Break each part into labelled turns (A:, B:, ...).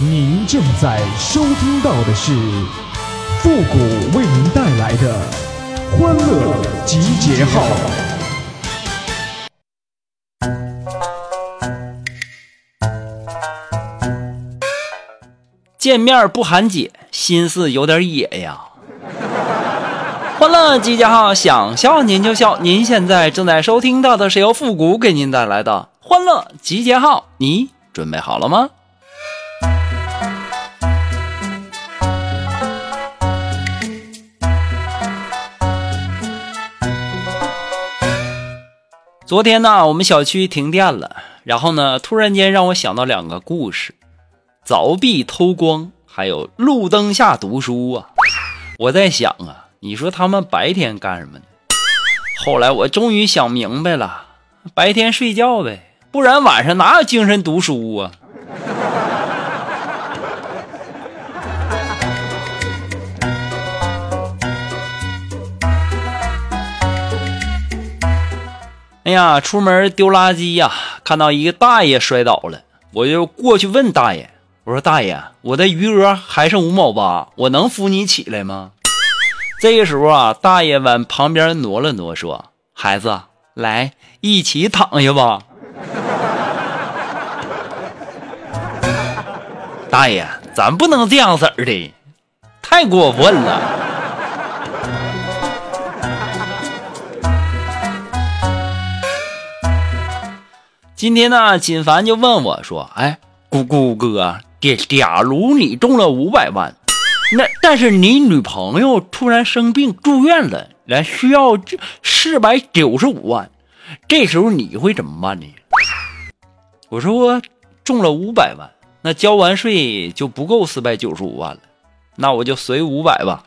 A: 您正在收听到的是复古为您带来的欢乐集结号。
B: 见面不喊姐，心思有点野呀。欢乐集结号，想笑您就笑。您现在正在收听到的是由复古给您带来的欢乐集结号，你准备好了吗？昨天呢，我们小区停电了，然后呢，突然间让我想到两个故事：凿壁偷光，还有路灯下读书啊。我在想啊，你说他们白天干什么呢？后来我终于想明白了，白天睡觉呗，不然晚上哪有精神读书啊？哎呀，出门丢垃圾呀，看到一个大爷摔倒了，我就过去问大爷：“我说大爷，我的余额还剩五毛八，我能扶你起来吗？”这个时候啊，大爷往旁边挪了挪，说：“孩子，来，一起躺下吧。”大爷，咱不能这样式儿的，太过分了。今天呢，锦凡就问我说：“哎，姑姑哥，假假如你中了五百万，那但是你女朋友突然生病住院了，来需要四百九十五万，这时候你会怎么办呢？”我说：“中了五百万，那交完税就不够四百九十五万了，那我就随五百吧。”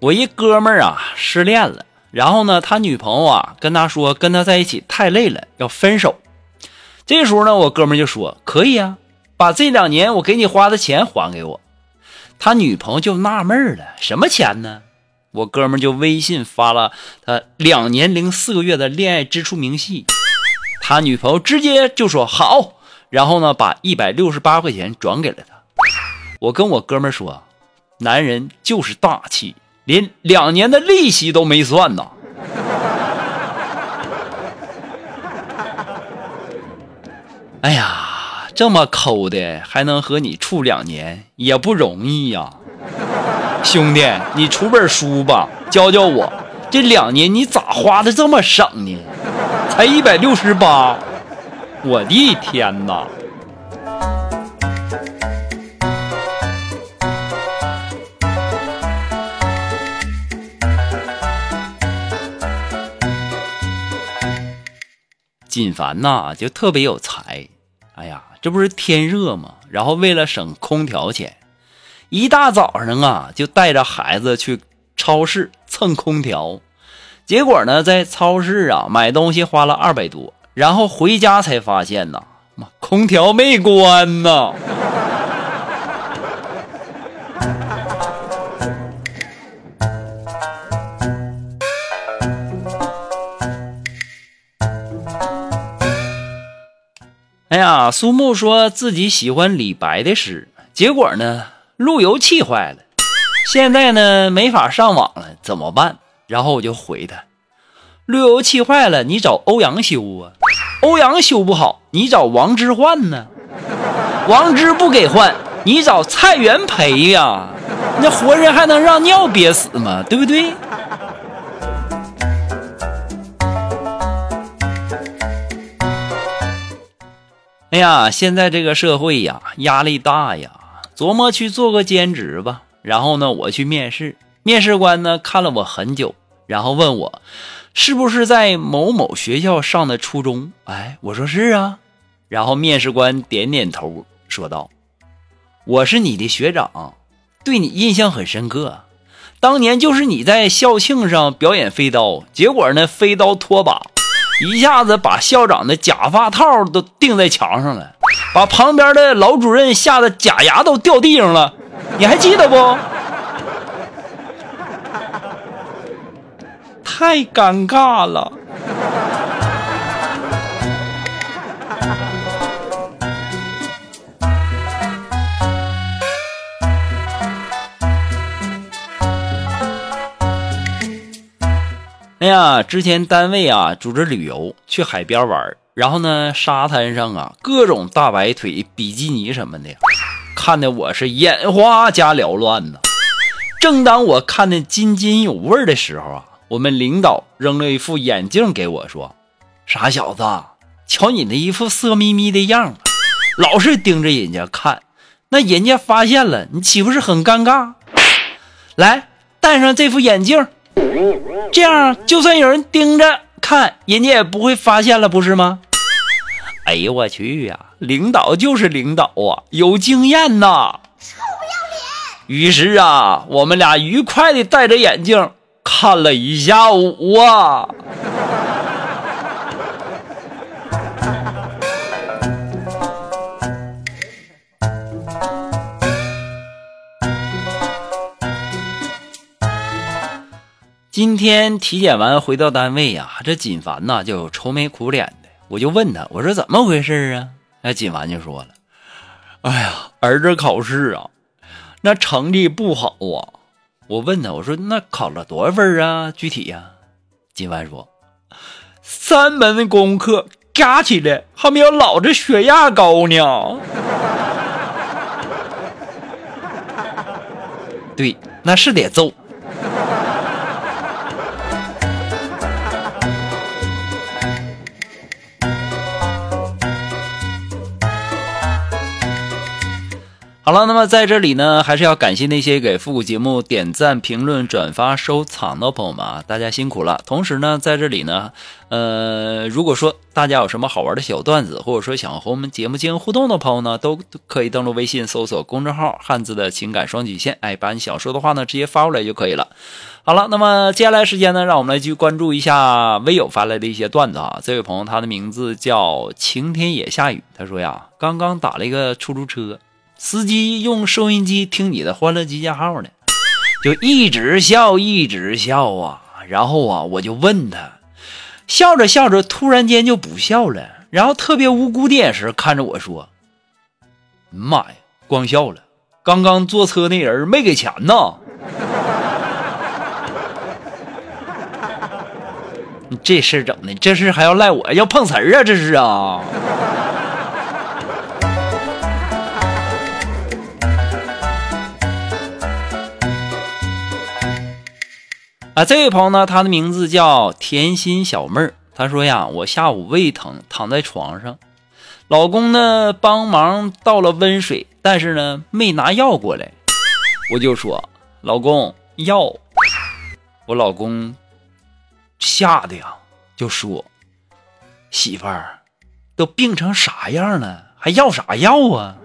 B: 我一哥们儿啊失恋了，然后呢，他女朋友啊跟他说跟他在一起太累了，要分手。这时候呢，我哥们儿就说可以啊，把这两年我给你花的钱还给我。他女朋友就纳闷了，什么钱呢？我哥们儿就微信发了他两年零四个月的恋爱支出明细，他女朋友直接就说好，然后呢，把一百六十八块钱转给了他。我跟我哥们儿说，男人就是大气。连两年的利息都没算呢！哎呀，这么抠的还能和你处两年，也不容易呀！兄弟，你出本书吧，教教我，这两年你咋花的这么省呢？才一百六十八，我的天哪！锦凡呐，就特别有才。哎呀，这不是天热吗？然后为了省空调钱，一大早上啊，就带着孩子去超市蹭空调。结果呢，在超市啊买东西花了二百多，然后回家才发现呐，妈，空调没关呐。呀，苏木说自己喜欢李白的诗，结果呢，路由器坏了，现在呢没法上网了，怎么办？然后我就回他，路由器坏了，你找欧阳修啊，欧阳修不好，你找王之涣呢，王之不给换，你找蔡元培呀，那活人还能让尿憋死吗？对不对？哎呀，现在这个社会呀，压力大呀，琢磨去做个兼职吧。然后呢，我去面试，面试官呢看了我很久，然后问我是不是在某某学校上的初中。哎，我说是啊。然后面试官点点头，说道：“我是你的学长，对你印象很深刻。当年就是你在校庆上表演飞刀，结果呢，飞刀脱把。”一下子把校长的假发套都钉在墙上了，把旁边的老主任吓得假牙都掉地上了，你还记得不？太尴尬了。哎呀，之前单位啊组织旅游去海边玩，然后呢沙滩上啊各种大白腿、比基尼什么的，看的我是眼花加缭乱呢。正当我看的津津有味的时候啊，我们领导扔了一副眼镜给我，说：“傻小子，瞧你那一副色眯眯的样，老是盯着人家看，那人家发现了，你岂不是很尴尬？来，戴上这副眼镜。”这样，就算有人盯着看，人家也不会发现了，不是吗？哎呦我去呀！领导就是领导啊，有经验呐！臭不要脸！于是啊，我们俩愉快的戴着眼镜看了一下午啊。今天体检完回到单位呀，这锦凡呐就愁眉苦脸的。我就问他，我说怎么回事啊？那锦凡就说了：“哎呀，儿子考试啊，那成绩不好啊。”我问他，我说那考了多少分啊？具体呀？锦凡说：“三门功课加起来还没有老子血压高呢。”对，那是得揍。好了，那么在这里呢，还是要感谢那些给复古节目点赞、评论、转发、收藏的朋友们啊，大家辛苦了。同时呢，在这里呢，呃，如果说大家有什么好玩的小段子，或者说想和我们节目进行互动的朋友呢，都可以登录微信搜索公众号“汉字的情感双曲线”，哎，把你想说的话呢直接发过来就可以了。好了，那么接下来时间呢，让我们来继续关注一下微友发来的一些段子啊。这位朋友他的名字叫晴天也下雨，他说呀，刚刚打了一个出租车。司机用收音机听你的《欢乐集结号》呢，就一直笑，一直笑啊。然后啊，我就问他，笑着笑着，突然间就不笑了，然后特别无辜的眼神看着我说：“妈呀，光笑了！刚刚坐车那人没给钱呢。”这事整的，这事还要赖我？要碰瓷儿啊？这是啊。啊，这位朋友呢，他的名字叫甜心小妹儿。他说呀，我下午胃疼，躺在床上，老公呢帮忙倒了温水，但是呢没拿药过来。我就说，老公药。我老公吓得呀，就说，媳妇儿，都病成啥样了，还要啥药啊？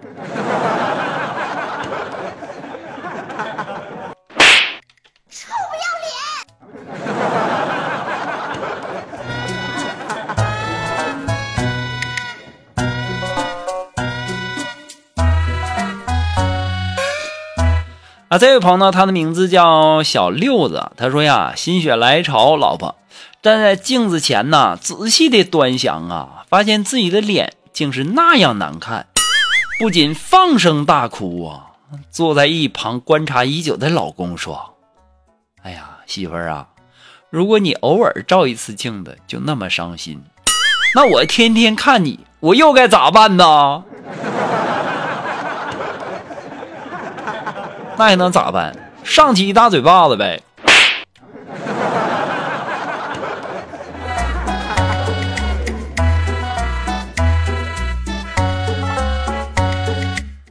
B: 这位朋友呢，他的名字叫小六子。他说呀，心血来潮，老婆站在镜子前呢，仔细的端详啊，发现自己的脸竟是那样难看，不仅放声大哭啊。坐在一旁观察已久的老公说：“哎呀，媳妇儿啊，如果你偶尔照一次镜子就那么伤心，那我天天看你，我又该咋办呢？”那还能咋办？上去一大嘴巴子呗。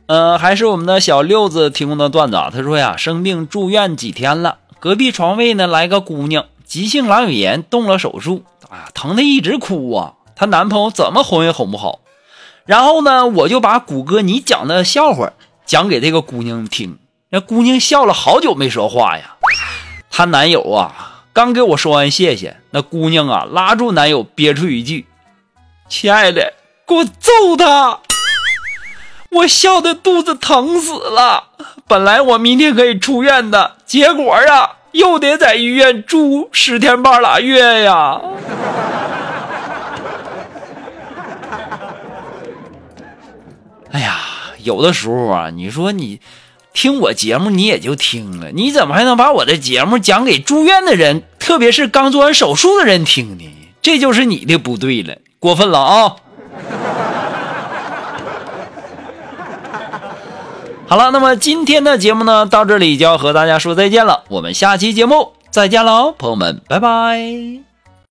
B: 呃，还是我们的小六子提供的段子啊。他说呀，生病住院几天了，隔壁床位呢来个姑娘，急性阑尾炎，动了手术，啊，疼的一直哭啊。她男朋友怎么哄也哄不好。然后呢，我就把谷歌你讲的笑话讲给这个姑娘听。那姑娘笑了好久没说话呀，她男友啊刚给我说完谢谢，那姑娘啊拉住男友憋出一句：“亲爱的，给我揍他！”我笑的肚子疼死了。本来我明天可以出院的，结果啊又得在医院住十天半拉月呀。哎呀，有的时候啊，你说你听我节目，你也就听了，你怎么还能把我的节目讲给住院的人，特别是刚做完手术的人听呢？这就是你的不对了，过分了啊！好了，那么今天的节目呢，到这里就要和大家说再见了。我们下期节目再见喽，朋友们，拜拜。